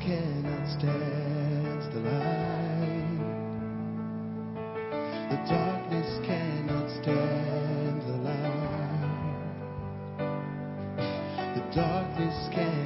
cannot stand the light. The darkness cannot stand the light. The darkness cannot.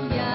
Mañana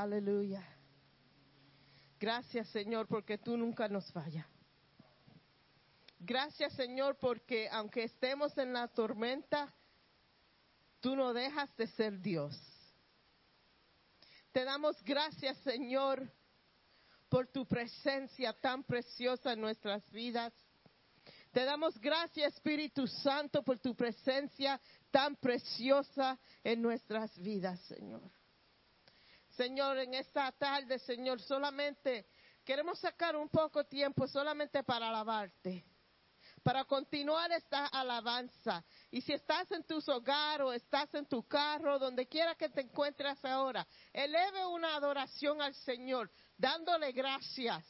Aleluya. Gracias Señor porque tú nunca nos fallas. Gracias Señor porque aunque estemos en la tormenta, tú no dejas de ser Dios. Te damos gracias Señor por tu presencia tan preciosa en nuestras vidas. Te damos gracias Espíritu Santo por tu presencia tan preciosa en nuestras vidas, Señor. Señor, en esta tarde, Señor, solamente queremos sacar un poco tiempo solamente para alabarte, para continuar esta alabanza. Y si estás en tu hogar o estás en tu carro, donde quiera que te encuentres ahora, eleve una adoración al Señor, dándole gracias.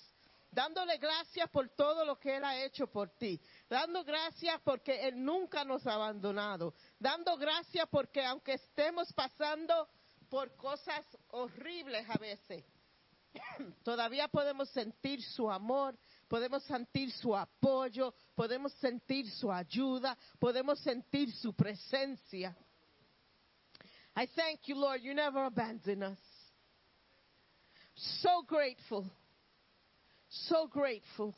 Dándole gracias por todo lo que Él ha hecho por ti. Dando gracias porque Él nunca nos ha abandonado. Dando gracias porque aunque estemos pasando por cosas horribles a veces, todavía podemos sentir su amor, podemos sentir su apoyo, podemos sentir su ayuda, podemos sentir su presencia. I thank you, Lord, you never abandon us. So grateful, so grateful.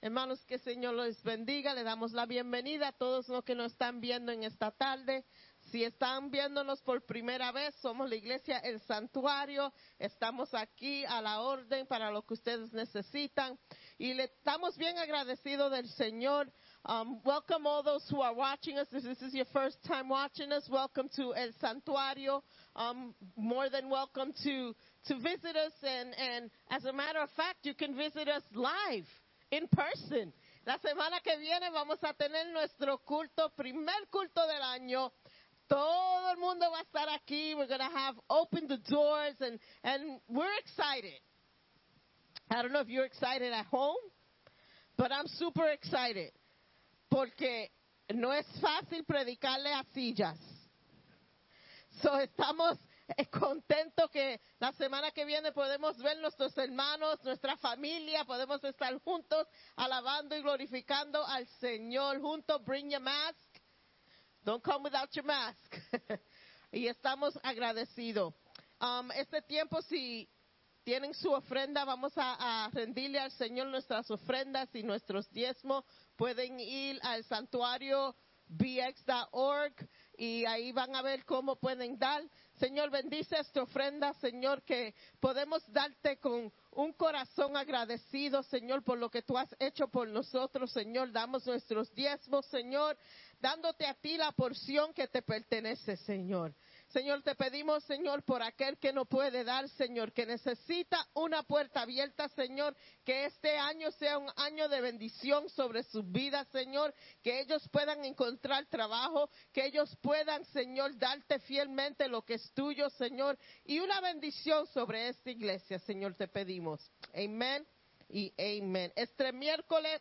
Hermanos, que el Señor los bendiga. Le damos la bienvenida a todos los que nos están viendo en esta tarde. Si están viéndonos por primera vez, somos la iglesia El Santuario. Estamos aquí a la orden para lo que ustedes necesitan. Y le estamos bien agradecidos del Señor. Um, welcome all those who are watching us. If this is your first time watching us, welcome to El Santuario. Um, more than welcome to, to visit us. And, and as a matter of fact, you can visit us live, in person. La semana que viene vamos a tener nuestro culto, primer culto del año Todo el mundo va a estar aquí. We're going to have opened the doors and, and we're excited. I don't know if you're excited at home, but I'm super excited. Porque no es fácil predicarle a sillas. So estamos eh, contentos que la semana que viene podemos ver nuestros hermanos, nuestra familia, podemos estar juntos alabando y glorificando al Señor juntos. Bring your mask. Don't come without your mask. y estamos agradecidos. Um, este tiempo, si tienen su ofrenda, vamos a, a rendirle al Señor nuestras ofrendas y nuestros diezmos. Pueden ir al santuario bx.org y ahí van a ver cómo pueden dar. Señor, bendice esta ofrenda, Señor, que podemos darte con un corazón agradecido, Señor, por lo que tú has hecho por nosotros, Señor. Damos nuestros diezmos, Señor, dándote a ti la porción que te pertenece, Señor. Señor, te pedimos, Señor, por aquel que no puede dar, Señor, que necesita una puerta abierta, Señor, que este año sea un año de bendición sobre sus vidas, Señor, que ellos puedan encontrar trabajo, que ellos puedan, Señor, darte fielmente lo que es tuyo, Señor, y una bendición sobre esta iglesia, Señor, te pedimos. Amén y amén. Este miércoles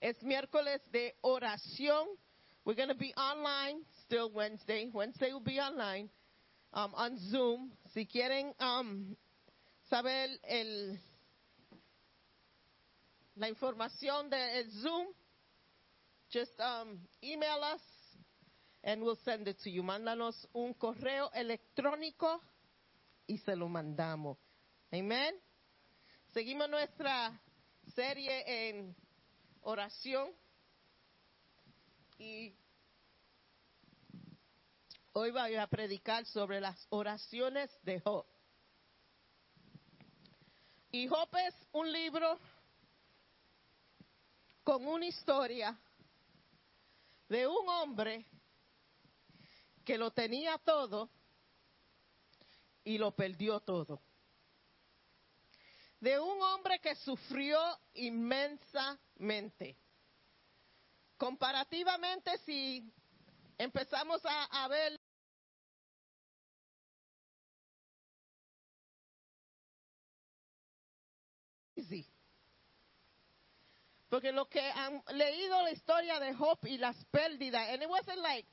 es miércoles de oración. We're going to be online still Wednesday. Wednesday will be online um, on Zoom. Si quieren um, saber el, la información del Zoom, just um, email us and we'll send it to you. Mándanos un correo electrónico y se lo mandamos. Amen. Seguimos nuestra serie en oración y hoy voy a predicar sobre las oraciones de Job. Y Job es un libro con una historia de un hombre que lo tenía todo y lo perdió todo. De un hombre que sufrió inmensamente. Comparativamente, si empezamos a, a ver Porque lo que han leído la historia de Job y las pérdidas, and it wasn't like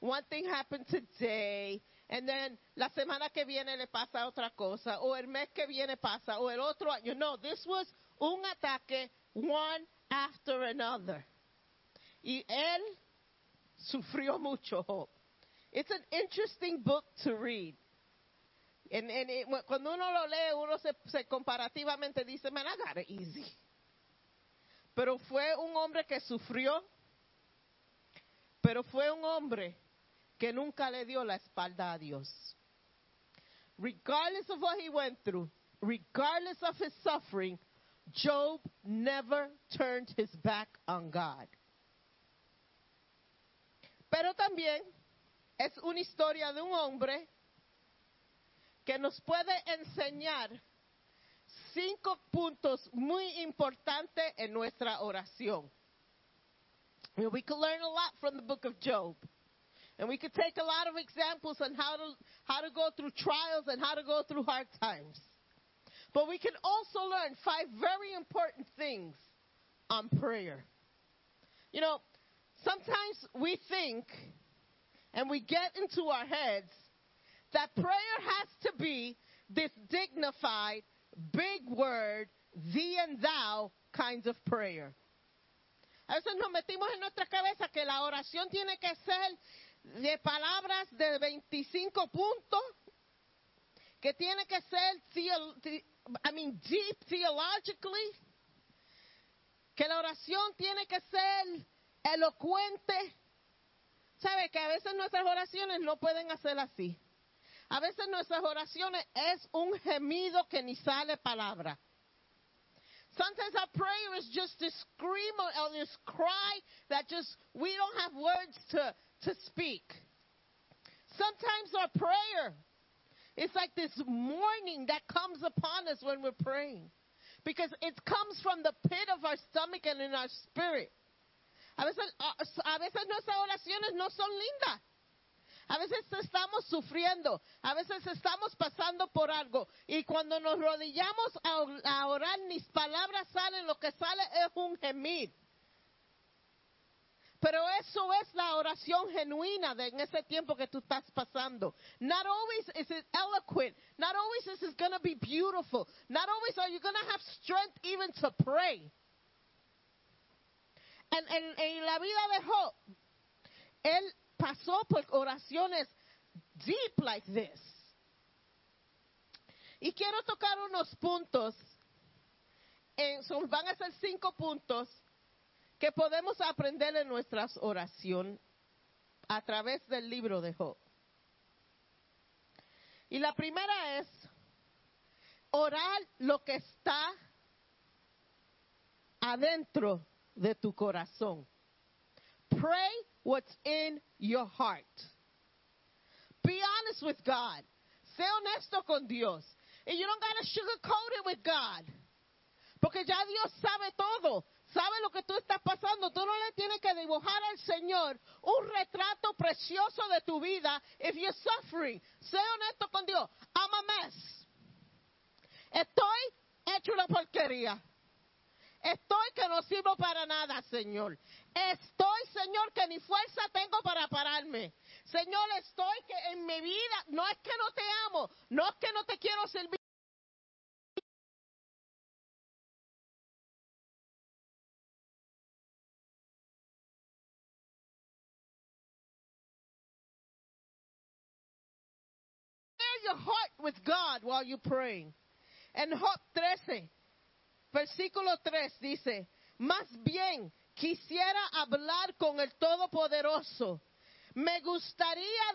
one thing happened today, and then la semana que viene le pasa otra cosa, o el mes que viene pasa, o el otro año. No, this was un ataque one after another. Y él sufrió mucho, Job. It's an interesting book to read. Cuando uno lo lee, uno se, se comparativamente dice, man, I got it easy. Pero fue un hombre que sufrió, pero fue un hombre que nunca le dio la espalda a Dios. Regardless of what he went through, regardless of his suffering, Job never turned his back on God. Pero también es una historia de un hombre que nos puede enseñar cinco puntos muy importantes en nuestra oración. We can learn a lot from the book of Job. And we could take a lot of examples on how to, how to go through trials and how to go through hard times. But we can also learn five very important things on prayer. You know, sometimes we think and we get into our heads that prayer has to be this dignified, big word, thee and thou kinds of prayer. A veces nos metimos en nuestra cabeza que la oración tiene que ser de palabras de 25 puntos, que tiene que ser, I mean, deep theologically, que la oración tiene que ser elocuente. ¿Sabe que a veces nuestras oraciones no pueden hacer así? A veces nuestras oraciones es un gemido que ni sale palabra. Sometimes our prayer is just this scream or, this cry that just we don't have words to, to speak. Sometimes our prayer is like this mourning that comes upon us when we're praying. Because it comes from the pit of our stomach and in our spirit. A veces, a a veces nuestras oraciones no son lindas. A veces estamos sufriendo, a veces estamos pasando por algo y cuando nos rodillamos a, orar, mis palabras salen, lo que sale es un gemir. Pero eso es la oración genuina de en ese tiempo que tú estás pasando. Not always is it eloquent. Not always is it going to be beautiful. Not always are you going to have strength even to pray. En, en, en la vida de Job, él pasó por oraciones deep like this. Y quiero tocar unos puntos. En, son, van a ser cinco puntos que podemos aprender en nuestras oraciones a través del libro de Job. Y la primera es orar lo que está adentro de tu corazón. Pray what's in your heart. Be honest with God. Sé honesto con Dios. And you don't gotta sugarcoat it with God. Porque ya Dios sabe todo. Sabe lo que tú estás pasando. Tú no le tienes que dibujar al Señor un retrato precioso de tu vida if you're suffering. Sé honesto con Dios. I'm a mess. Estoy hecho una porquería. Estoy que no sirvo para nada, Señor. Estoy, Señor, que ni fuerza tengo para pararme. Señor, estoy que en mi vida, no es que no te amo, no es que no te quiero servir. Your heart with God while you're praying. En Job 13, versículo 3 dice, más bien quisiera hablar con el Todopoderoso. Me gustaría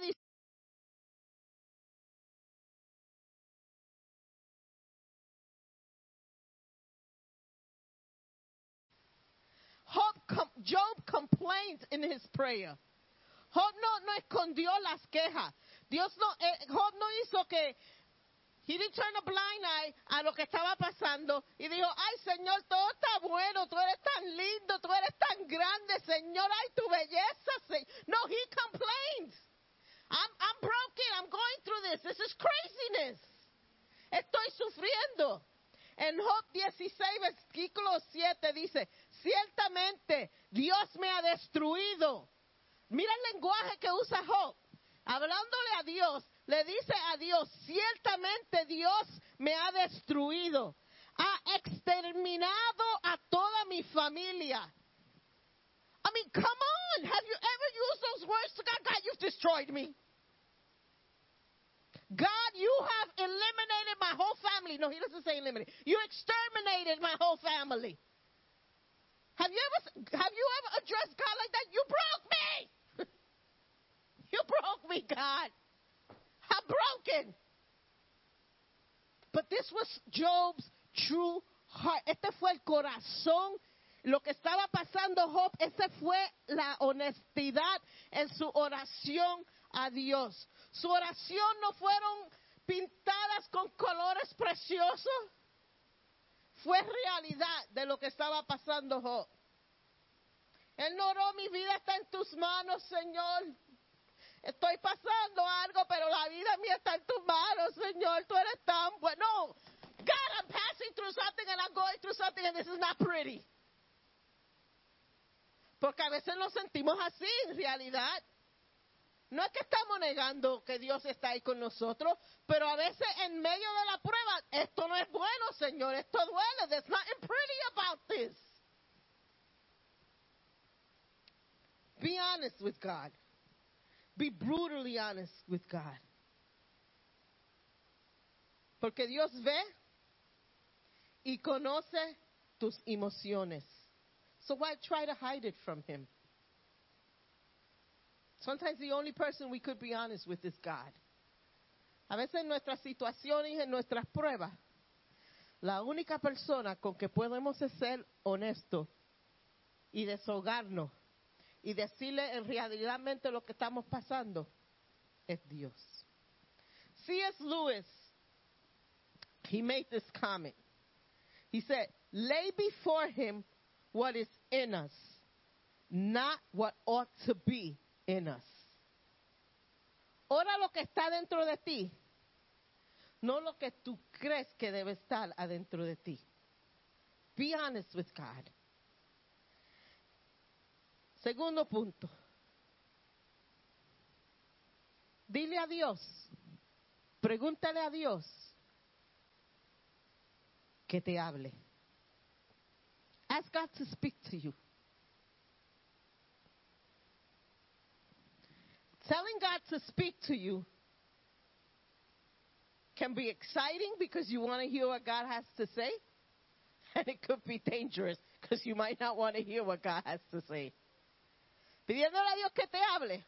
Job complained in his prayer. Job no, no escondió las quejas. Dios no, eh, Job no hizo que He didn't turn a blind eye a lo que estaba pasando y dijo, ay Señor, todo está bueno, tú eres tan lindo, tú eres tan grande, Señor, ay tu belleza. Se-". No, he complained. I'm, I'm broken, I'm going through this, this is craziness. Estoy sufriendo. En Job 16, versículo 7 dice, ciertamente Dios me ha destruido. Mira el lenguaje que usa Job. Hablándole a Dios, le dice a Dios, ciertamente Dios me ha destruido. Ha exterminado a toda mi familia. I mean, come on. Have you ever used those words to God? God, you've destroyed me. God, you have eliminated my whole family. No, he doesn't say eliminated. You exterminated my whole family. Have you ever have you ever addressed God like that? You broke me. you broke me, God. Broken. But this was Job's true heart. Este fue el corazón. Lo que estaba pasando Job, esa fue la honestidad en su oración a Dios. Su oración no fueron pintadas con colores preciosos. Fue realidad de lo que estaba pasando Job. Él no oró, mi vida está en tus manos, Señor. Estoy pasando algo, pero la vida mía está en tus manos, Señor. Tú eres tan bueno. God, I'm passing through something and I'm going through something and this is not pretty. Porque a veces nos sentimos así en realidad. No es que estamos negando que Dios está ahí con nosotros, pero a veces en medio de la prueba, esto no es bueno, Señor, esto duele. There's nothing pretty about this. Be honest with God. Be brutally honest with God. Porque Dios ve y conoce tus emociones. So why try to hide it from Him? Sometimes the only person we could be honest with is God. A veces en nuestras situaciones, en nuestras pruebas, la única persona con que podemos ser honestos y desahogarnos y decirle en realmente lo que estamos pasando es Dios. C.S. Lewis, he made this comment. He said, lay before him what is in us, not what ought to be in us. Ora lo que está dentro de ti, no lo que tú crees que debe estar adentro de ti. Be honest with God. Segundo punto. Dile a Dios, pregúntale a Dios que te hable. Ask God to speak to you. Telling God to speak to you can be exciting because you want to hear what God has to say, and it could be dangerous because you might not want to hear what God has to say. Pidiéndole a Dios que te hable.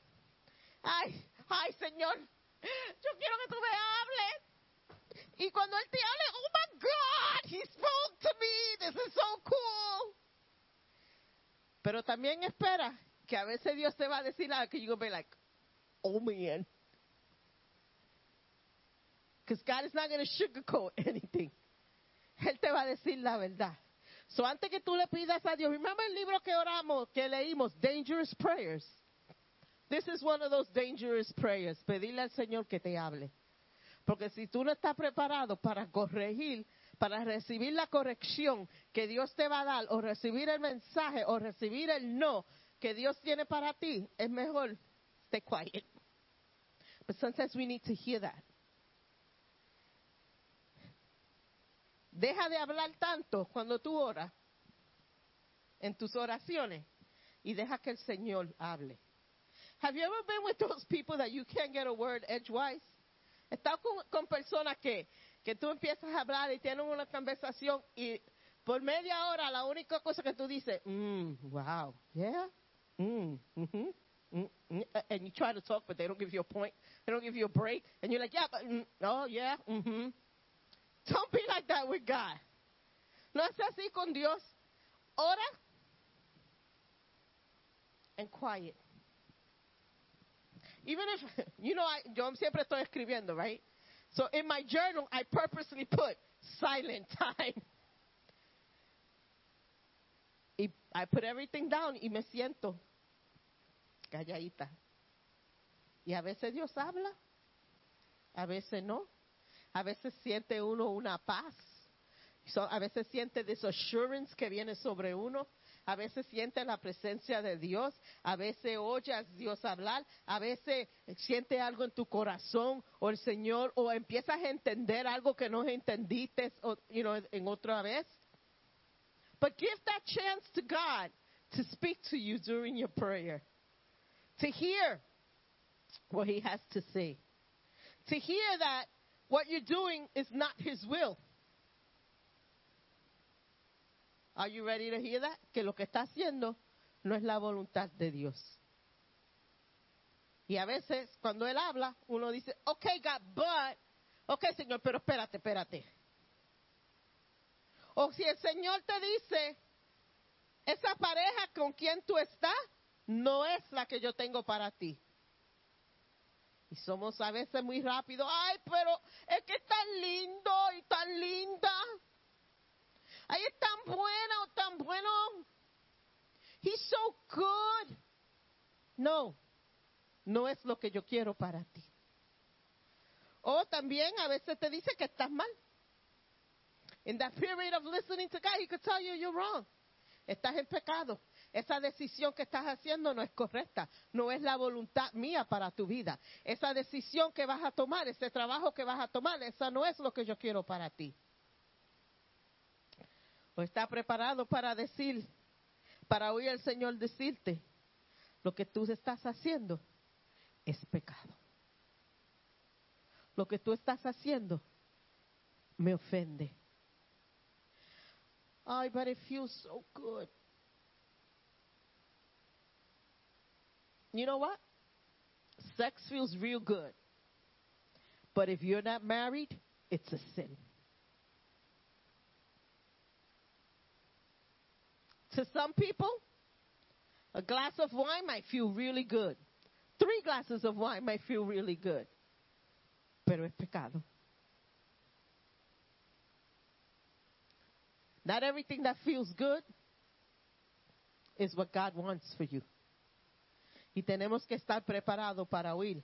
Ay, ay, Señor, yo quiero que tú me hables. Y cuando Él te hable, oh my God, He spoke to me. This is so cool. Pero también espera que a veces Dios te va a decir algo que you're be like, oh man. Because God is not going to sugarcoat anything. Él te va a decir la verdad. So antes que tú le pidas a Dios, remember el libro que oramos, que leímos, Dangerous Prayers. This is one of those dangerous prayers. Pedirle al Señor que te hable. Porque si tú no estás preparado para corregir, para recibir la corrección que Dios te va a dar, o recibir el mensaje, o recibir el no que Dios tiene para ti, es mejor stay quiet. But sometimes we need to hear that. Deja de hablar tanto cuando tú oras en tus oraciones y deja que el Señor hable. Have you ever been with those people that you can't get a word edgewise? Estás con, personas que, que tú empiezas a hablar y tienen una conversación y por media hora la única cosa que tú dices, mm, wow, yeah, mm, mhm, mm, mm, and you try to talk but they don't give you a point, they don't give you a break, and you're like, yeah, but, mm, oh, yeah, mhm. Don't be like that with God. No es así con Dios. Ora and quiet. Even if, you know, I, yo siempre estoy escribiendo, right? So in my journal, I purposely put silent time. I put everything down y me siento calladita. Y a veces Dios habla, a veces no. A veces siente uno una paz. So, a veces siente this assurance que viene sobre uno. A veces siente la presencia de Dios. A veces oyes Dios hablar. A veces siente algo en tu corazón o el Señor o empiezas a entender algo que no entendiste o, you know, en otra vez. But give that chance to God to speak to you during your prayer. To hear what He has to say. To hear that what you're doing is not His will. Are you ready to hear that? Que lo que está haciendo no es la voluntad de Dios. Y a veces cuando Él habla, uno dice, okay, God, but, okay, Señor, pero espérate, espérate. O si el Señor te dice, esa pareja con quien tú estás no es la que yo tengo para ti. Y somos a veces muy rápidos. Ay, pero es que es tan lindo y tan linda. Ay, es tan buena o tan bueno. He's so good. No, no es lo que yo quiero para ti. O también a veces te dice que estás mal. In that period of listening to God, he could tell you you're wrong. Estás en pecado. Esa decisión que estás haciendo no es correcta, no es la voluntad mía para tu vida. Esa decisión que vas a tomar, ese trabajo que vas a tomar, esa no es lo que yo quiero para ti. O está preparado para decir, para oír al Señor decirte, lo que tú estás haciendo es pecado. Lo que tú estás haciendo me ofende. Ay, but it feels so good. You know what? Sex feels real good. But if you're not married, it's a sin. To some people, a glass of wine might feel really good. Three glasses of wine might feel really good. Pero es pecado. Not everything that feels good is what God wants for you. Y tenemos que estar preparados para oír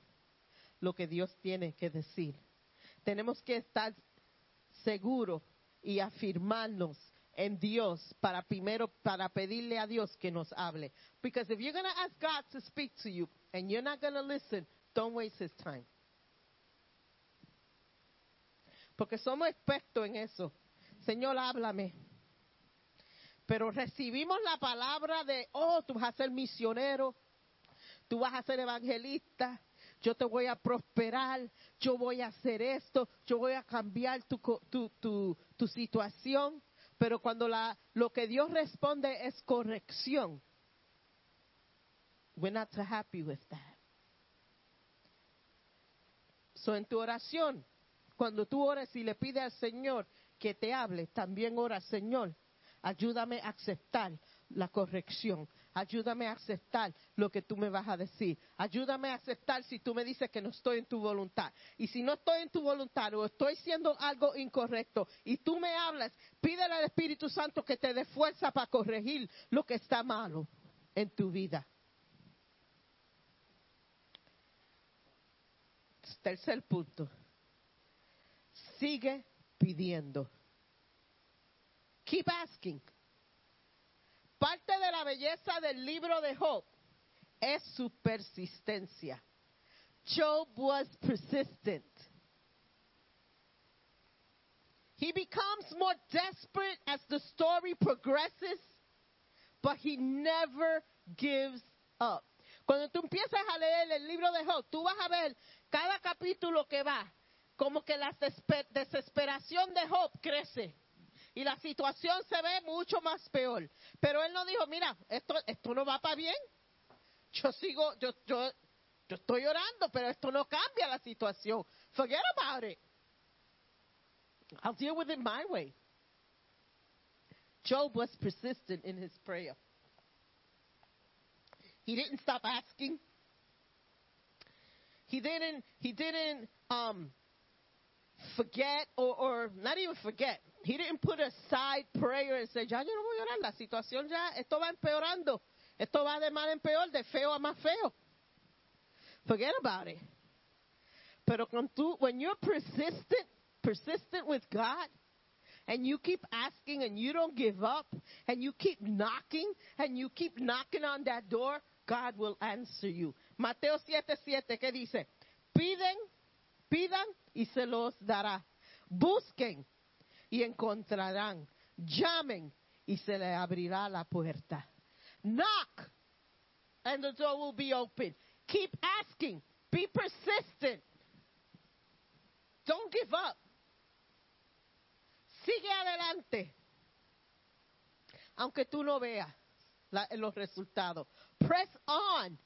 lo que Dios tiene que decir. Tenemos que estar seguros y afirmarnos en Dios para primero para pedirle a Dios que nos hable. Because if you're going to ask God to speak to you and you're not going to listen, don't waste his time. Porque somos expertos en eso. Señor, háblame. Pero recibimos la palabra de, oh, tú vas a ser misionero, tú vas a ser evangelista, yo te voy a prosperar, yo voy a hacer esto, yo voy a cambiar tu, tu, tu, tu situación. Pero cuando la, lo que Dios responde es corrección, we're not too happy with that. So, en tu oración, cuando tú ores y le pides al Señor que te hable, también ora, Señor, ayúdame a aceptar la corrección. Ayúdame a aceptar lo que tú me vas a decir. Ayúdame a aceptar si tú me dices que no estoy en tu voluntad. Y si no estoy en tu voluntad o estoy haciendo algo incorrecto y tú me hablas, pídele al Espíritu Santo que te dé fuerza para corregir lo que está malo en tu vida. Tercer punto. Sigue pidiendo. Keep asking. Parte de la belleza del libro de Job es su persistencia. Job was persistent. He becomes more desperate as the story progresses, but he never gives up. Cuando tú empiezas a leer el libro de Job, tú vas a ver cada capítulo que va, como que la desesper- desesperación de Job crece y la situación se ve mucho más peor. Pero él no dijo, mira, esto, esto no va para bien. Yo sigo, yo, yo, yo estoy orando, pero esto no cambia la situación. Forget about it. I'll deal with it my way. Job was persistent in his prayer. He didn't stop asking. He didn't. He didn't um, forget, or, or not even forget. He didn't put aside prayer and say, "Ya yo no voy a orar. La situación ya esto va empeorando. Esto va de mal en peor, de feo a más feo." Forget about it. Pero con tú, when you're persistent, persistent with God, and you keep asking and you don't give up, and you keep knocking and you keep knocking on that door, God will answer you. Mateo 7, 7, ¿qué dice? Piden, pidan y se los dará. Busquen y encontrarán. Llamen y se le abrirá la puerta. Knock and the door will be open. Keep asking. Be persistent. Don't give up. Sigue adelante. Aunque tú no veas la- los resultados. Press on.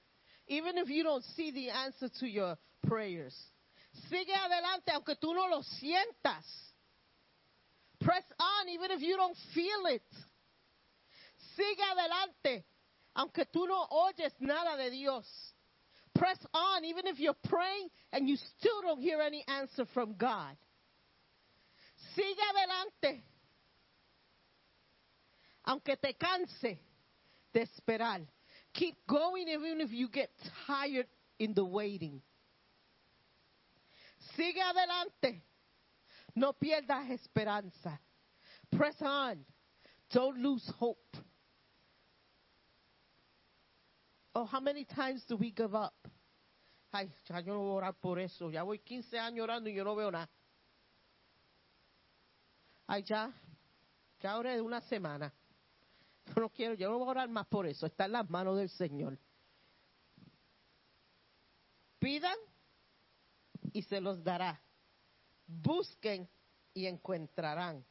Even if you don't see the answer to your prayers. Sigue adelante aunque tú no lo sientas. Press on even if you don't feel it. Sigue adelante aunque tú no oyes nada de Dios. Press on even if you're praying and you still don't hear any answer from God. Sigue adelante. Aunque te canse de esperar. Keep going even if you get tired in the waiting. Sigue adelante. No pierdas esperanza. Press on. Don't lose hope. Oh, how many times do we give up? Ay, ya yo no voy a orar por eso. Ya voy 15 años orando y yo no veo nada. Ay, ya. Ya oré de una semana. Yo no quiero, yo no voy a orar más por eso. Está en las manos del Señor. Pidan y se los dará. Busquen y encontrarán.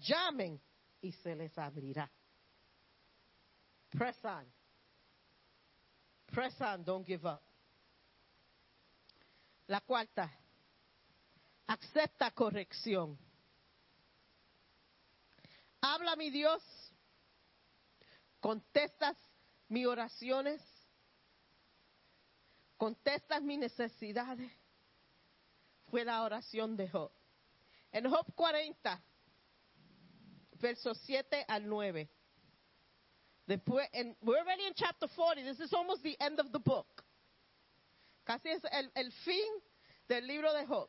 Llamen y se les abrirá. Press on. Press on, don't give up. La cuarta, acepta corrección. Habla mi Dios, contestas mis oraciones, contestas mis necesidades. Fue la oración de Job. En Job 40, versos 7 al 9. Después, en, we're already in chapter 40. This is almost the end of the book. Casi es el, fin del libro de Job.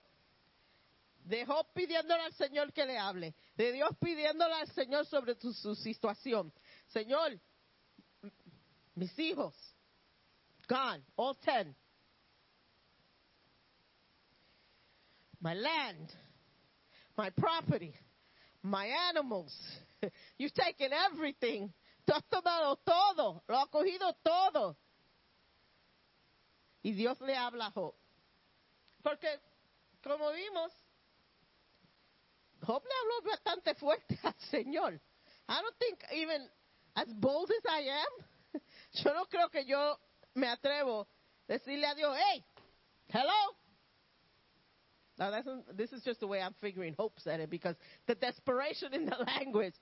De Job pidiéndole al Señor que le hable. De Dios pidiéndole al Señor sobre su situación. Señor, mis hijos, gone, all ten. My land, my property, my animals. You've taken everything. Tú has tomado todo, lo has cogido todo. Y Dios le habla a Job. Porque, como vimos, Job le habló bastante fuerte al Señor. I don't think even as bold as I am, yo no creo que yo me atrevo a decirle a Dios, hey, hello. Now that's, this is just the way I'm figuring Hope said it because the desperation in the language.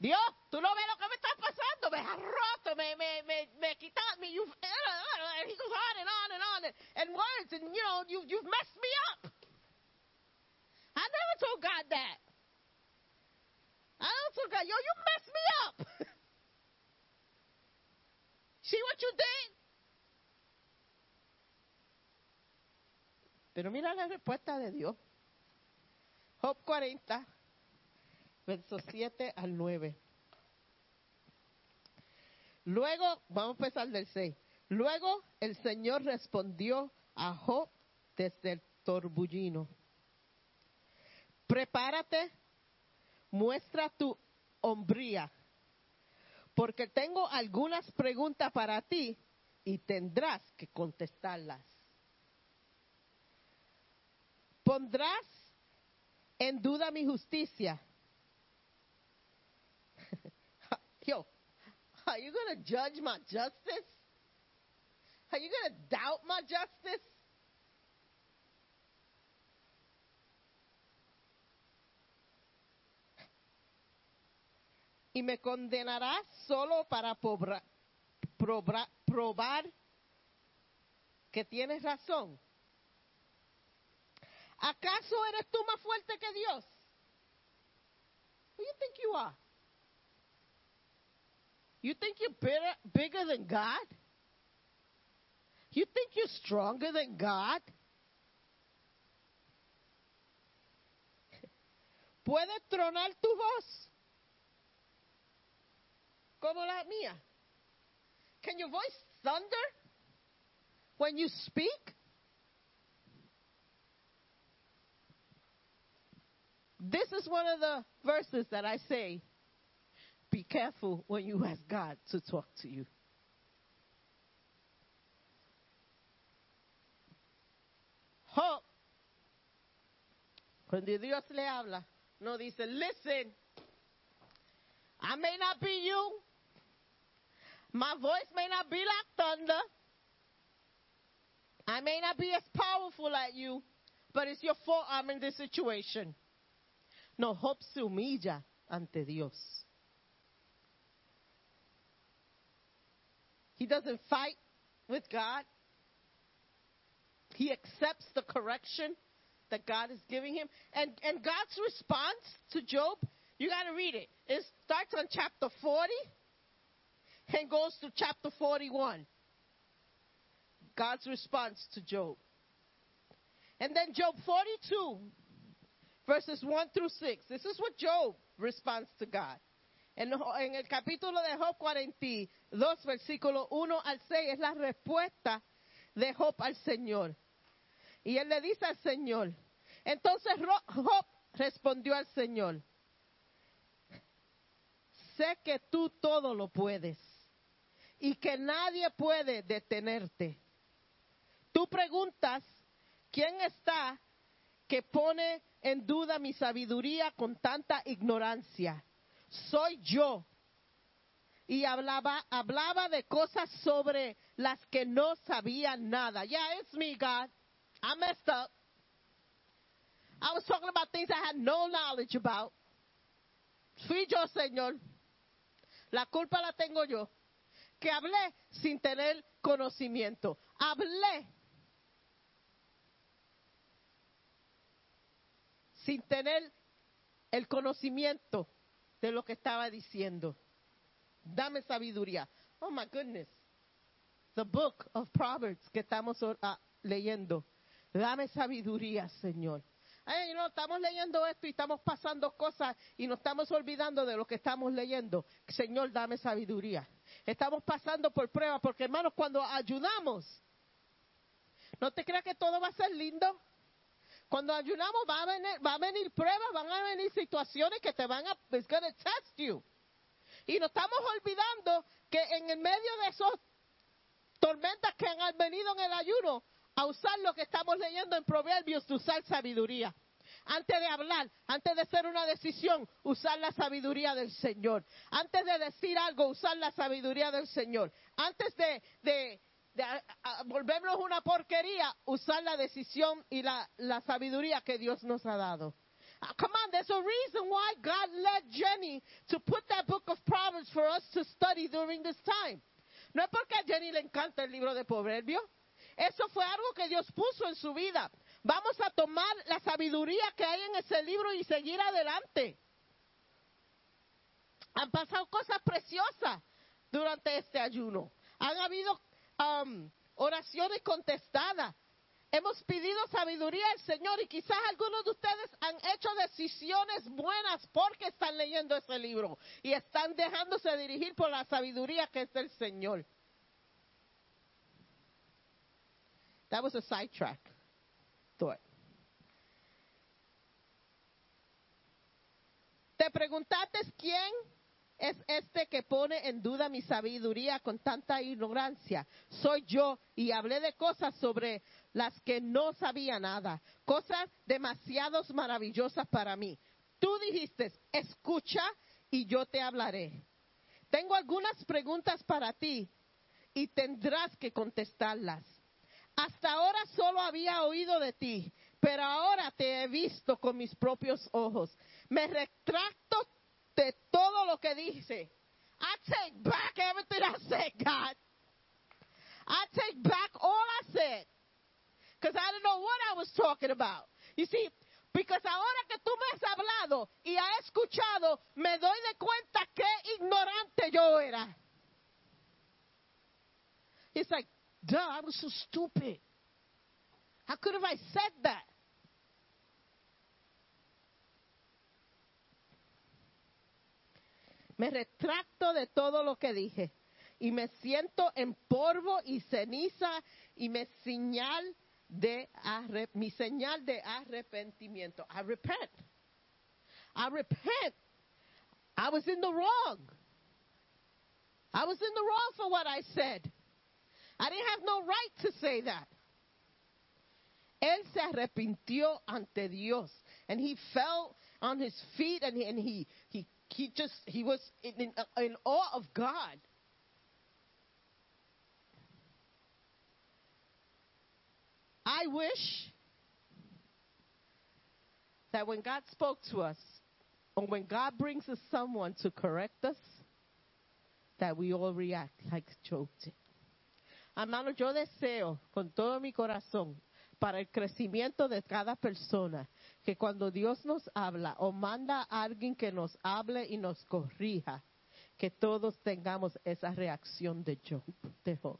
Dios, tú no ves lo que me está pasando, me has roto, me, me, me, me quitas, me, you've, and he goes on and on and on and, and words, and you know, you, you've messed me up. I never told God that. I never told God, yo, you messed me up. See what you did? Pero mira la respuesta de Dios. Job 40, versos 7 al 9. Luego, vamos a empezar del 6. Luego el Señor respondió a Job desde el torbullino. Prepárate, muestra tu hombría, porque tengo algunas preguntas para ti y tendrás que contestarlas. ¿Pondrás en duda mi justicia? Yo, are you going to judge my justice? Are you going to doubt my justice? Y me condenarás solo para pobra- probra- probar que tienes razón. ¿Acaso eres tú más fuerte que Dios? Who you think you are? You think you're bigger, bigger than God? You think you're stronger than God? ¿Puedes tronar tu voz? Como la mía. Can your voice thunder when you speak? This is one of the verses that I say be careful when you ask God to talk to you. Cuando Dios le habla, no dice, listen, I may not be you, my voice may not be like thunder, I may not be as powerful as you, but it's your I'm in this situation. No, Job se humilla ante Dios. He doesn't fight with God. He accepts the correction that God is giving him. And, and God's response to Job, you got to read it. It starts on chapter 40 and goes to chapter 41. God's response to Job. And then Job 42, verses 1 through 6. This is what Job responds to God. En, en el capítulo de Job 42, versículo 1 al 6, es la respuesta de Job al Señor. Y él le dice al Señor. Entonces Job respondió al Señor. Sé que tú todo lo puedes y que nadie puede detenerte. Tú preguntas, ¿quién está que pone en duda mi sabiduría con tanta ignorancia? Soy yo. Y hablaba, hablaba de cosas sobre las que no sabía nada. Yeah, it's me, God. I messed up. I was talking about things I had no knowledge about. Fui yo, Señor. La culpa la tengo yo. Que hablé sin tener conocimiento. Hablé sin tener el conocimiento de lo que estaba diciendo. Dame sabiduría. Oh my goodness. the book of Proverbs que estamos ah, leyendo. Dame sabiduría, Señor. Ay, no, estamos leyendo esto y estamos pasando cosas y nos estamos olvidando de lo que estamos leyendo. Señor, dame sabiduría. Estamos pasando por pruebas porque, hermanos, cuando ayunamos, no te creas que todo va a ser lindo. Cuando ayunamos va a venir, va a venir pruebas, van a venir situaciones que te van a, it's gonna test you. Y nos estamos olvidando que en el medio de esos tormentas que han venido en el ayuno, a usar lo que estamos leyendo en Proverbios, usar sabiduría. Antes de hablar, antes de hacer una decisión, usar la sabiduría del Señor. Antes de decir algo, usar la sabiduría del Señor. Antes de, de a- una porquería, usar la decisión y la, la sabiduría que Dios nos ha dado. Ah, come on, there's a reason why God led Jenny to put that book of Proverbs for us to study during this time. No es porque a Jenny le encanta el libro de Proverbios. Eso fue algo que Dios puso en su vida. Vamos a tomar la sabiduría que hay en ese libro y seguir adelante. Han pasado cosas preciosas durante este ayuno. Han habido um, oraciones contestadas. Hemos pedido sabiduría al Señor y quizás algunos de ustedes han hecho decisiones buenas porque están leyendo ese libro y están dejándose dirigir por la sabiduría que es del Señor. That was a sidetrack thought. Te preguntaste quién es este que pone en duda mi sabiduría con tanta ignorancia. Soy yo y hablé de cosas sobre las que no sabía nada, cosas demasiado maravillosas para mí. Tú dijiste, escucha y yo te hablaré. Tengo algunas preguntas para ti y tendrás que contestarlas. Hasta ahora solo había oído de ti, pero ahora te he visto con mis propios ojos. Me retracto de todo lo que dice. I take back everything I said, God. I take back all I said. Because I didn't know what I was talking about. You see, because ahora que tú me has hablado y has escuchado, me doy de cuenta qué ignorante yo era. It's like, duh, I was so stupid. How could have I said that? Me retracto de todo lo que dije y me siento en polvo y ceniza y me señal de mi señal de arrepentimiento. I repent. I repent. I was in the wrong. I was in the wrong for what I said. I didn't have no right to say that. Él se arrepintió ante Dios, and he fell on his feet, and he, and he, he, just he was in, in, in awe of God. I wish that when God spoke to us, or when God brings us someone to correct us, that we all react like Job did. Hermano, yo deseo con todo mi corazón para el crecimiento de cada persona que cuando Dios nos habla o manda a alguien que nos hable y nos corrija, que todos tengamos esa reacción de Job, de Job.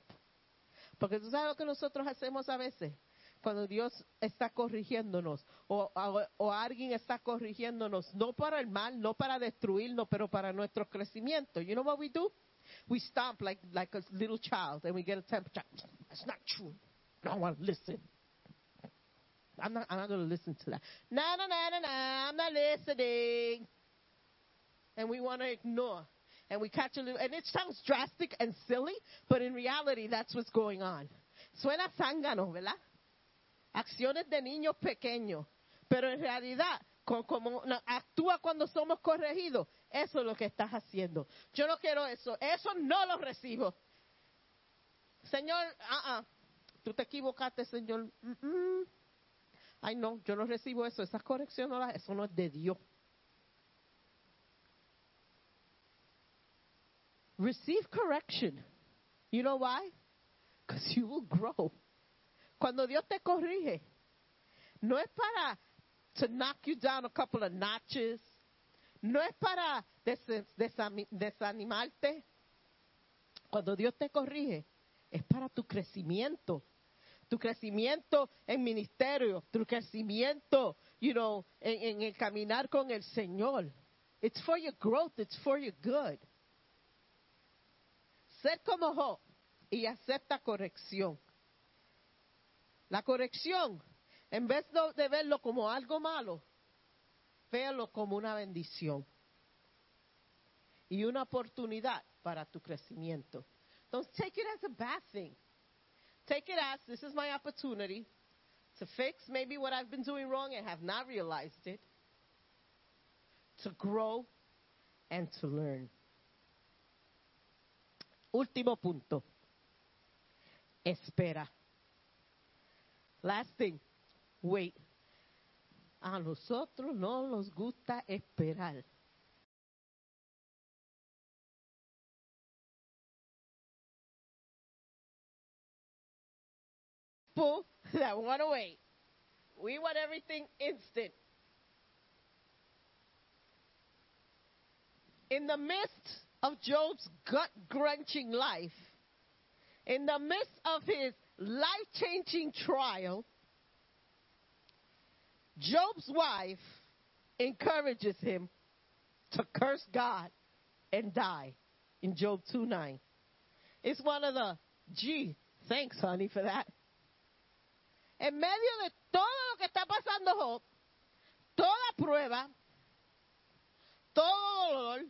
Porque tú sabes lo que nosotros hacemos a veces cuando Dios está corrigiéndonos o, o- o alguien está corrigiéndonos, no para el mal, no para destruirnos, pero para nuestro crecimiento. You know what we do? We stomp like, like a little child and we get a temperature. That's not true. I don't want to listen. I'm not, going to listen to that. No, no, no, no. I'm not listening. And we want to ignore. And we catch a little, and it sounds drastic and silly, but in reality, that's what's going on. Suena zángano, ¿verdad? Acciones de niños pequeños. Pero en realidad, co- como actúa cuando somos corregidos, eso es lo que estás haciendo. Yo no quiero eso. Eso no lo recibo. Señor, ah, ah, tú te equivocaste, Señor. Mm, mm. Ay, no, yo no recibo eso. Esas correcciones, eso no es de Dios. Receive correction. You know why? Because you will grow. Cuando Dios te corrige, no es para to knock you down a couple of notches. No es para des- desanimarte. Cuando Dios te corrige, es para tu crecimiento. Tu crecimiento en ministerio, tu crecimiento, you know, en, el caminar con el Señor. It's for your growth, it's for your good. Ser como Job y acepta corrección. La corrección, en vez de- de verlo como algo malo, véalo como una bendición y una oportunidad para tu crecimiento. Don't take it as a bad thing. Take it as this is my opportunity to fix maybe what I've been doing wrong and have not realized it, to grow and to learn. Último punto. Espera. Last thing. Wait. A nosotros no nos gusta esperar. People that want to wait. We want everything instant. In the midst of Job's gut grunching life, in the midst of his life changing trial, Job's wife encourages him to curse God and die in Job 2 9. It's one of the, gee, thanks, honey, for that. En medio de todo lo que está pasando toda prueba, todo dolor,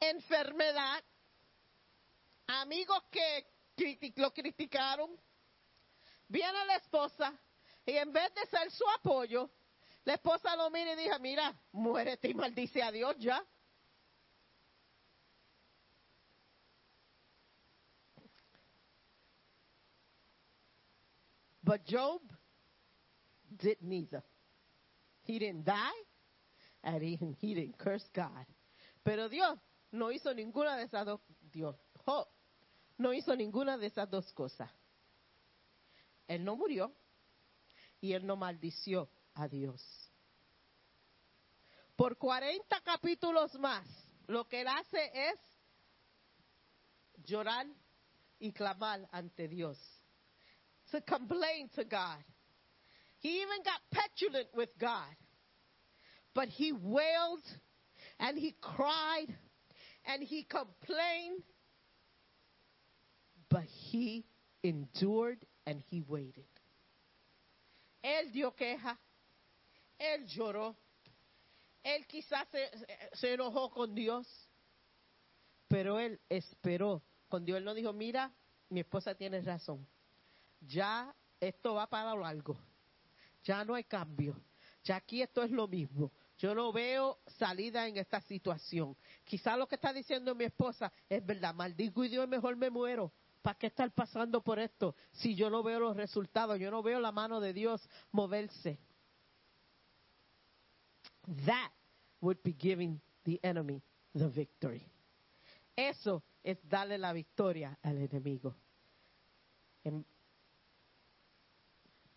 enfermedad, amigos que lo criticaron, viene la esposa y en vez de ser su apoyo, la esposa lo mira y dice, mira, muérete y maldice a Dios ya. But Job did neither. He didn't die and he, didn't curse God. Pero Dios no hizo ninguna de esas dos, Dios, no hizo ninguna de esas dos cosas. Él no murió y él no maldició a Dios. Por 40 capítulos más, lo que él hace es llorar y clamar ante Dios. To complain to God. He even got petulant with God. But he wailed and he cried and he complained. But he endured and he waited. Él dio queja. Él lloró. Él quizás se, se enojó con Dios. Pero él esperó con Dios. Él no dijo, mira, mi esposa tiene razón. Ya esto va para largo. Ya no hay cambio. Ya aquí esto es lo mismo. Yo no veo salida en esta situación. Quizá lo que está diciendo mi esposa es verdad. Maldigo y Dios, mejor me muero. ¿Para qué estar pasando por esto si yo no veo los resultados? Yo no veo la mano de Dios moverse. That would be giving the enemy the victory. Eso es darle la victoria al enemigo. En-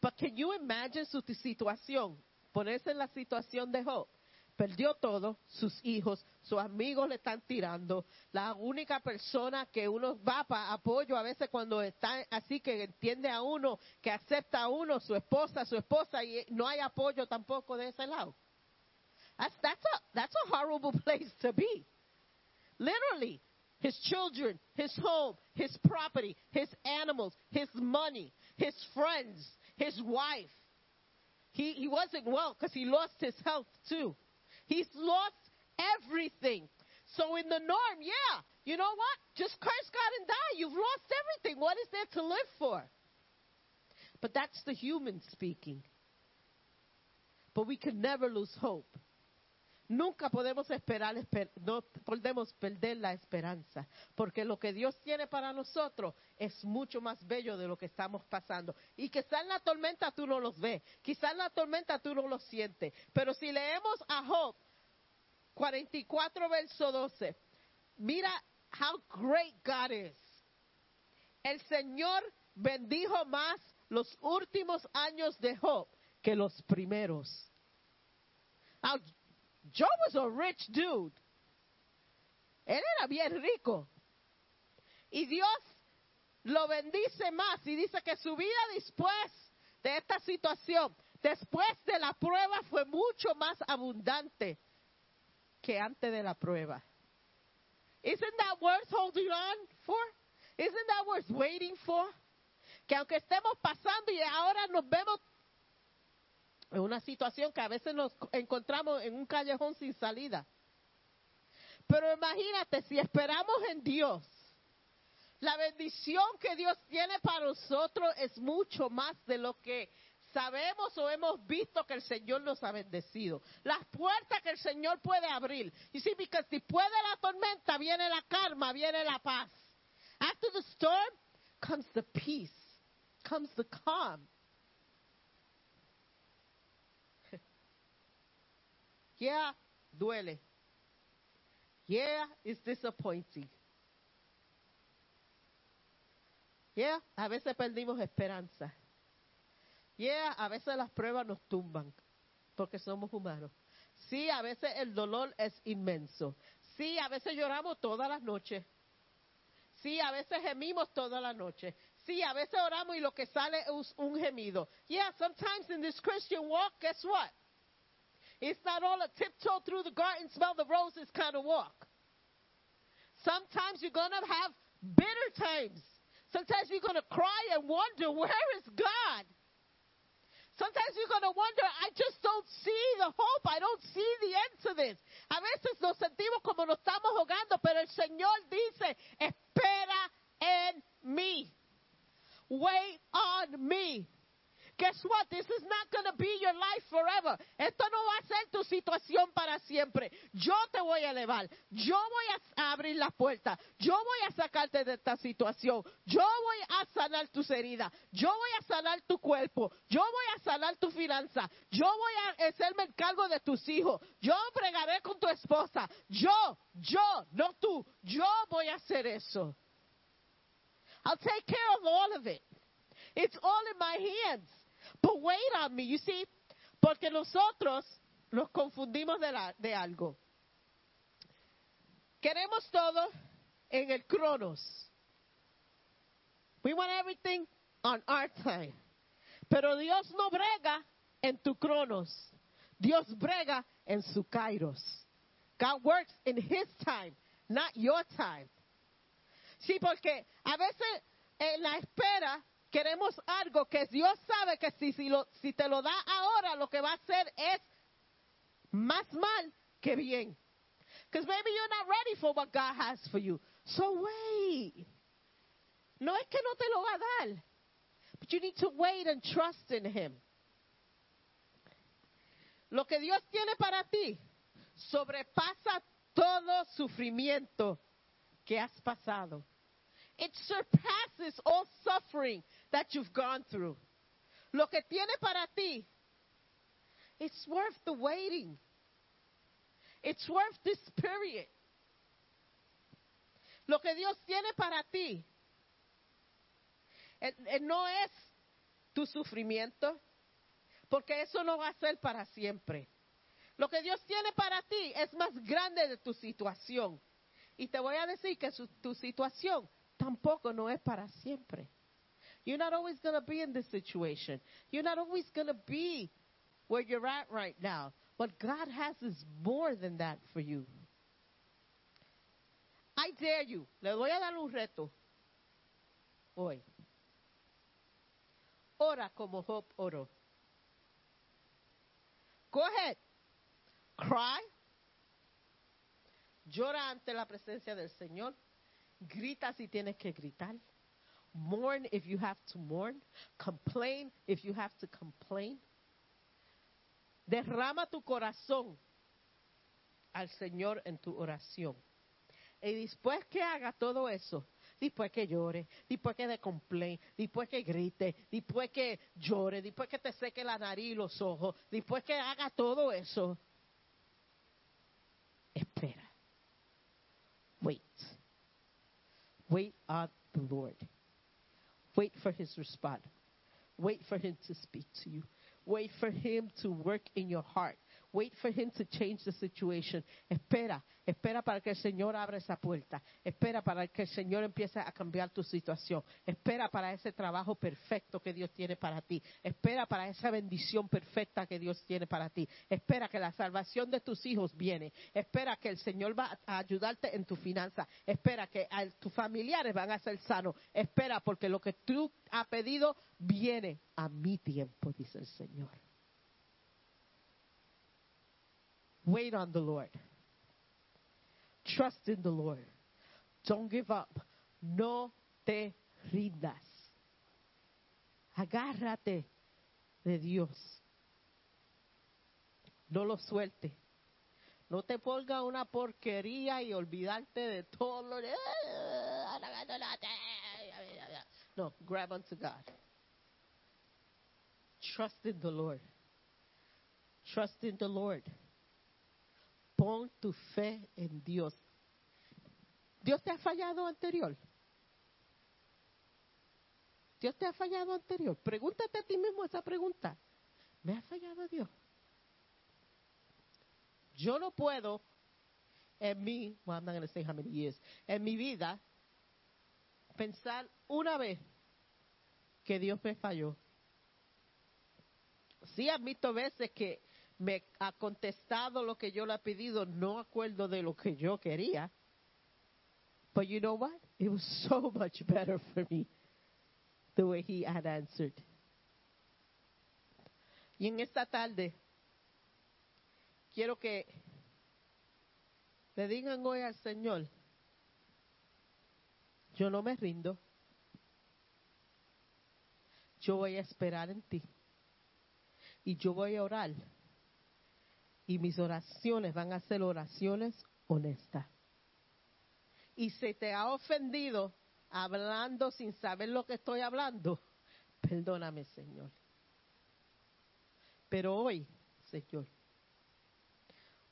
But can you imagine su situación? Ponerse en la situación de Job. Perdió todo, sus hijos, sus amigos le están tirando. La única persona que uno va para apoyo a veces cuando está así que entiende a uno, que acepta a uno, su esposa, su esposa, y no hay apoyo tampoco de ese lado. That's, that's, a, that's a horrible place to be. Literally, his children, his home, his property, his animals, his money, his friends, his wife. He, he wasn't well because he lost his health too. He's lost everything. So in the norm, yeah, you know what? Just curse God and die. You've lost everything. What is there to live for? But that's the human speaking. But we can never lose hope. Nunca podemos esperar, esper- no podemos perder la esperanza, porque lo que Dios tiene para nosotros es mucho más bello de lo que estamos pasando. Y quizá en la tormenta tú no los ves, quizá en la tormenta tú no los sientes, pero si leemos a Job 44 verso 12, mira how great God is. El Señor bendijo más los últimos años de Job que los primeros. Job was a rich dude. Él era bien rico. Y Dios lo bendice más y dice que su vida después de esta situación, después de la prueba, fue mucho más abundante que antes de la prueba. Isn't that worth holding on for? Isn't that worth waiting for? Que aunque estemos pasando y ahora nos vemos en una situación que a veces nos encontramos en un callejón sin salida. Pero imagínate, si esperamos en Dios, la bendición que Dios tiene para nosotros es mucho más de lo que sabemos o hemos visto que el Señor nos ha bendecido. Las puertas que el Señor puede abrir. Y sí, porque después de la tormenta viene la calma, viene la paz. After the storm comes the peace, comes the calm. Yeah, duele. Yeah, it's disappointing. Yeah, a veces perdimos esperanza. Yeah, a veces las pruebas nos tumban porque somos humanos. Sí, a veces el dolor es inmenso. Sí, a veces lloramos todas las noches. Sí, a veces gemimos toda la noche. Sí, a veces oramos y lo que sale es un gemido. Yeah, sometimes in this Christian walk, guess what? It's not all a tiptoe through the garden, smell the roses kind of walk. Sometimes you're going to have bitter times. Sometimes you're going to cry and wonder, where is God? Sometimes you're going to wonder, I just don't see the hope. I don't see the end to this. A veces nos sentimos como nos estamos jugando, pero el Señor dice, espera en mí. Wait on me. Guess what? This is not going to be your life forever. Esto no va a ser tu situación para siempre. Yo te voy a elevar. Yo voy a abrir las puertas. Yo voy a sacarte de esta situación. Yo voy a sanar tus heridas. Yo voy a sanar tu cuerpo. Yo voy a sanar tu finanza. Yo voy a hacerme el cargo de tus hijos. Yo bregaré con tu esposa. Yo, yo, no tú. Yo voy a hacer eso. I'll take care of all of it. It's all in my hands. But wait on me, you see, porque nosotros nos confundimos de, la, de algo. Queremos todo en el cronos. We want everything on our time. Pero Dios no brega en tu cronos. Dios brega en su kairos. God works in his time, not your time. Sí, porque a veces en la espera queremos algo que Dios sabe que si, si, lo, si te lo da ahora, lo que va a hacer es más mal que bien. Because maybe you're not ready for what God has for you. So wait. No es que no te lo va a dar. But you need to wait and trust in Him. Lo que Dios tiene para ti sobrepasa todo sufrimiento que has pasado. It surpasses all suffering that you've gone through. Lo que tiene para ti, it's worth the waiting. It's worth this period. Lo que Dios tiene para ti eh, eh, no es tu sufrimiento, porque eso no va a ser para siempre. Lo que Dios tiene para ti es más grande de tu situación. Y te voy a decir que tu situación tampoco no es para siempre. You're not always going to be in this situation. You're not always going to be where you're at right now. What God has is more than that for you. I dare you. Le voy a dar un reto hoy. Ora como Job oró. Go ahead. Cry. Llora ante la presencia del Señor. Grita si tienes que gritar. Mourn if you have to mourn. Complain if you have to complain. Derrama tu corazón al Señor en tu oración. Y después que haga todo eso, después que llore, después que de complain, después que grite, después que llore, después que te seque la nariz y los ojos, después que haga todo eso, espera. Wait. Wait on the Lord. Wait for his response. Wait for him to speak to you. Wait for him to work in your heart. Wait for him to change the situation. Espera, espera para que el Señor abra esa puerta. Espera para que el Señor empiece a cambiar tu situación. Espera para ese trabajo perfecto que Dios tiene para ti. Espera para esa bendición perfecta que Dios tiene para ti. Espera que la salvación de tus hijos viene. Espera que el Señor va a ayudarte en tu finanza. Espera que tus familiares van a ser sanos. Espera porque lo que tú has pedido viene a mi tiempo, dice el Señor. Wait on the Lord. Trust in the Lord. Don't give up. No te rindas. Agárrate de Dios. No lo suelte. No te ponga una porquería y olvidarte de todo lo No, grab onto God. Trust in the Lord. Trust in the Lord. Pon tu fe en Dios. ¿Dios te ha fallado anterior? ¿Dios te ha fallado anterior? Pregúntate a ti mismo esa pregunta. ¿Me ha fallado Dios? Yo no puedo en mi, well, I'm say how many years, en mi vida, pensar una vez que Dios me falló. Sí admito veces que me ha contestado lo que yo le he pedido, no acuerdo de lo que yo quería. But you know what? It was so much better for me the way he had answered. Y en esta tarde quiero que le digan hoy al Señor, yo no me rindo, yo voy a esperar en ti y yo voy a orar y mis oraciones van a ser oraciones honestas. Y si te ha ofendido hablando sin saber lo que estoy hablando, perdóname, Señor. Pero hoy, Señor,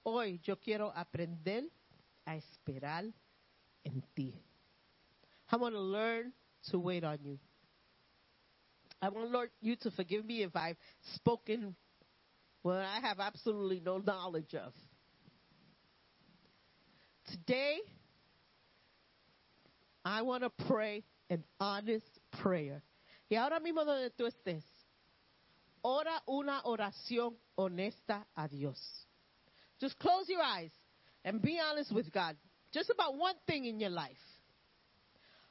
hoy yo quiero aprender a esperar en ti. I want to learn to wait on you. I want you to forgive me if I've spoken what I have absolutely no knowledge of. Today, I want to pray an honest prayer. Y ahora mismo donde tú estés, ora una oración honesta a Dios. Just close your eyes and be honest with God. Just about one thing in your life.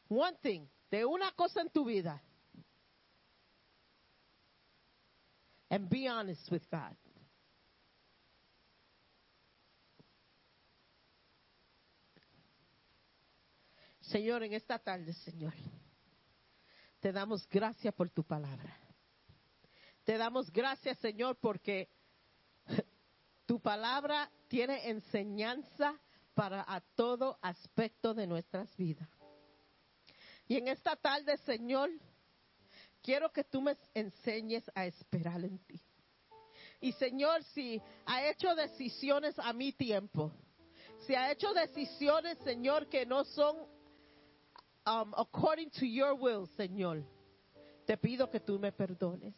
One thing, de una cosa en tu vida. And be honest with God. Señor, en esta tarde, Señor, te damos gracias por tu palabra. Te damos gracias, Señor, porque tu palabra tiene enseñanza para a todo aspecto de nuestras vidas. Y en esta tarde, Señor, quiero que tú me enseñes a esperar en ti. Y Señor, si ha hecho decisiones a mi tiempo, si ha hecho decisiones, Señor, que no son um, according to your will, Señor, te pido que tú me perdones.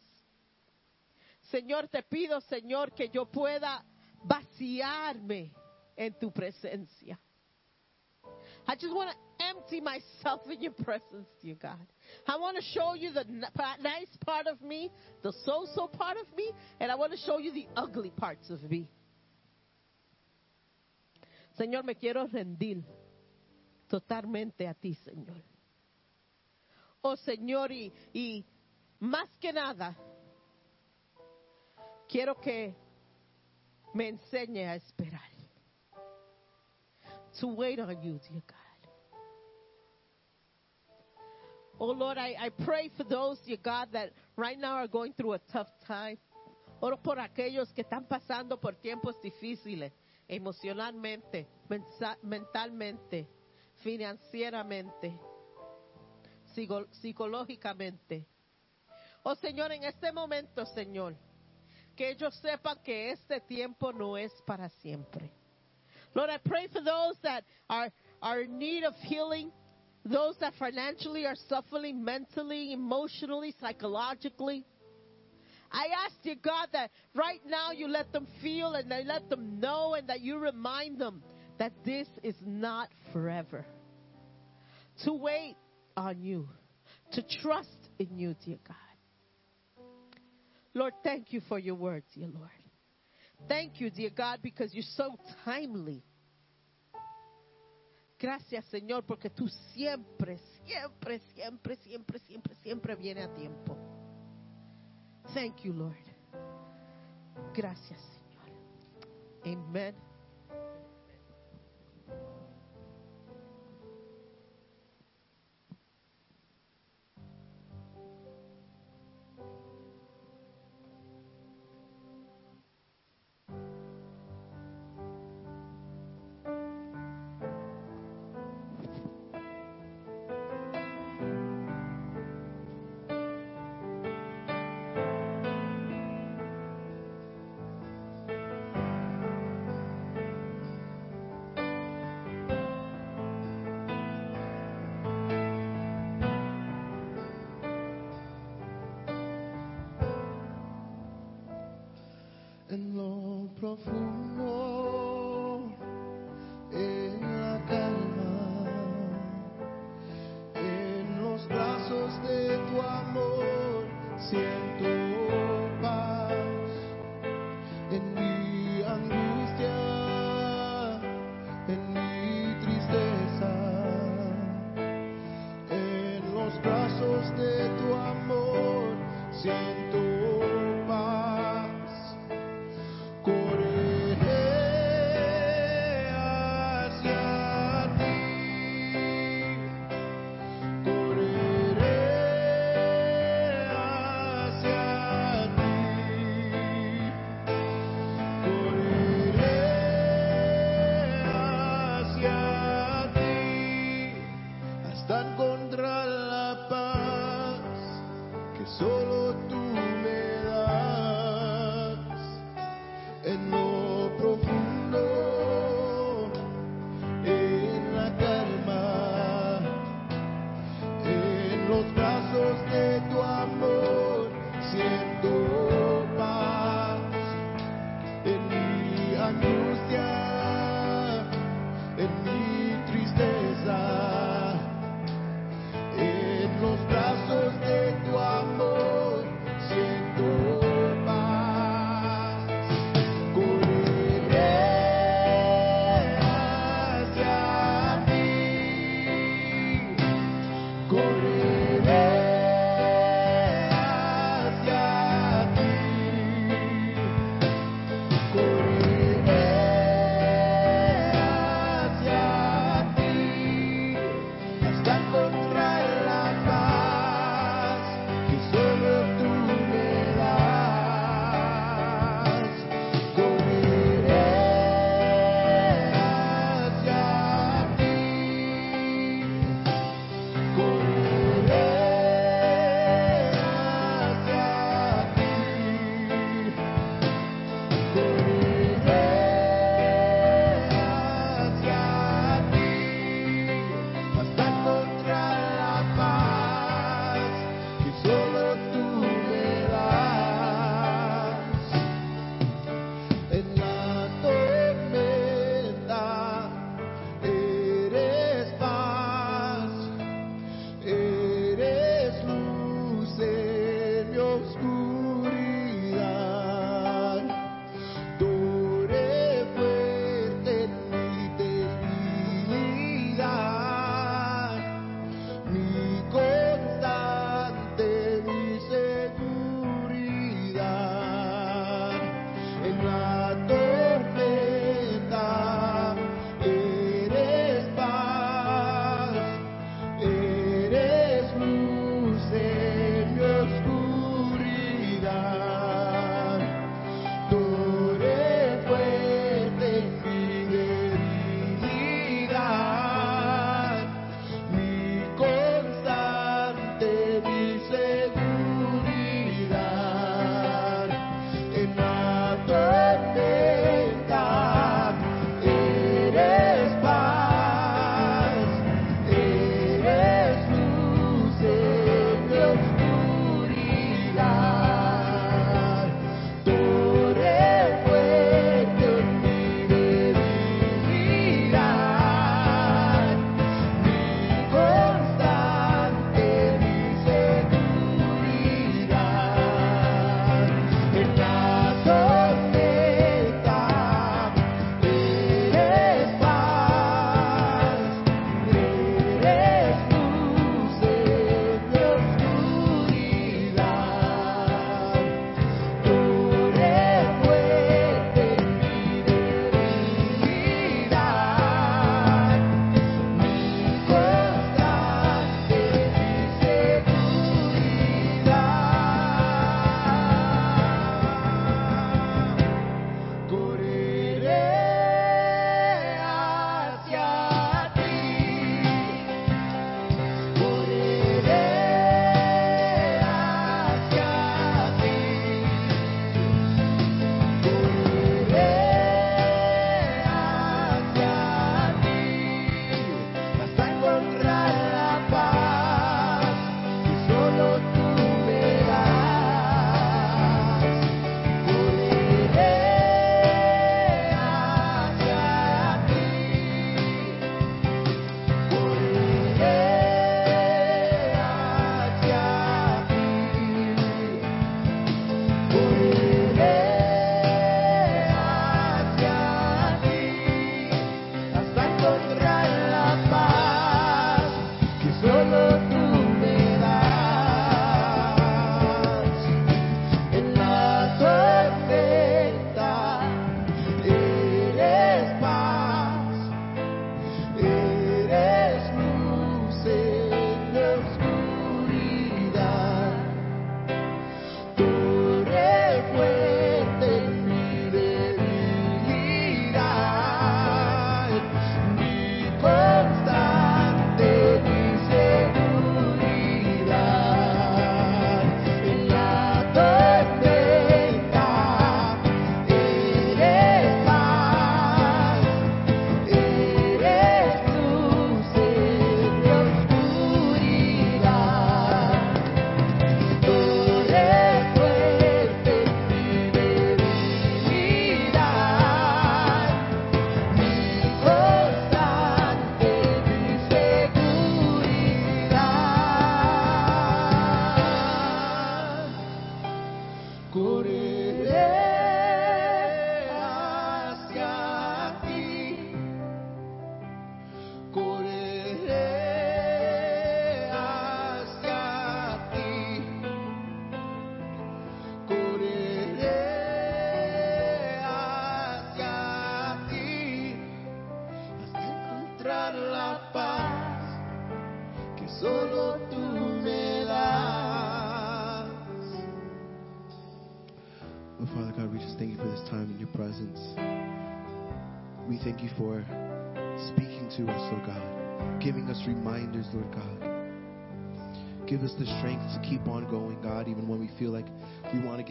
Señor, te pido, Señor, que yo pueda vaciarme en tu presencia. I just want to empty myself in your presence, dear God. I want to show you the nice part of me, the so so part of me, and I want to show you the ugly parts of me. Señor, me quiero rendir totalmente a ti, Señor. Oh, Señor, y, y más que nada, quiero que me enseñe a esperar. To wait on you, dear God. Oh Lord, I, I pray for those, dear God, that right now are going through a tough time. Oro por aquellos que están pasando por tiempos difíciles, emocionalmente, mentalmente, financieramente, psicológicamente. Oh Señor, en este momento, Señor, que ellos sepan que este tiempo no es para siempre. Lord, I pray for those that are, are in need of healing, those that financially are suffering mentally, emotionally, psychologically. I ask, you, God, that right now you let them feel and that let them know and that you remind them that this is not forever. To wait on you, to trust in you, dear God. Lord, thank you for your word, dear Lord. Thank you, dear God, because you're so timely. Gracias, Señor, porque tú siempre, siempre, siempre, siempre, siempre, siempre viene a tiempo. Thank you, Lord. Gracias, Señor. Amen. Profundo,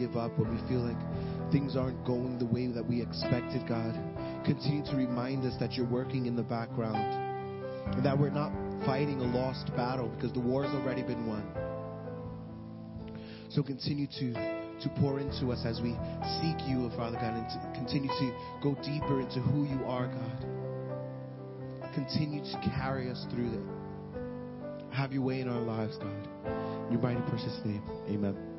give up, when we feel like things aren't going the way that we expected, God. Continue to remind us that you're working in the background and that we're not fighting a lost battle because the war's already been won. So continue to to pour into us as we seek you, oh Father God, and to continue to go deeper into who you are, God. Continue to carry us through that. Have your way in our lives, God. In your mighty precious name. Amen.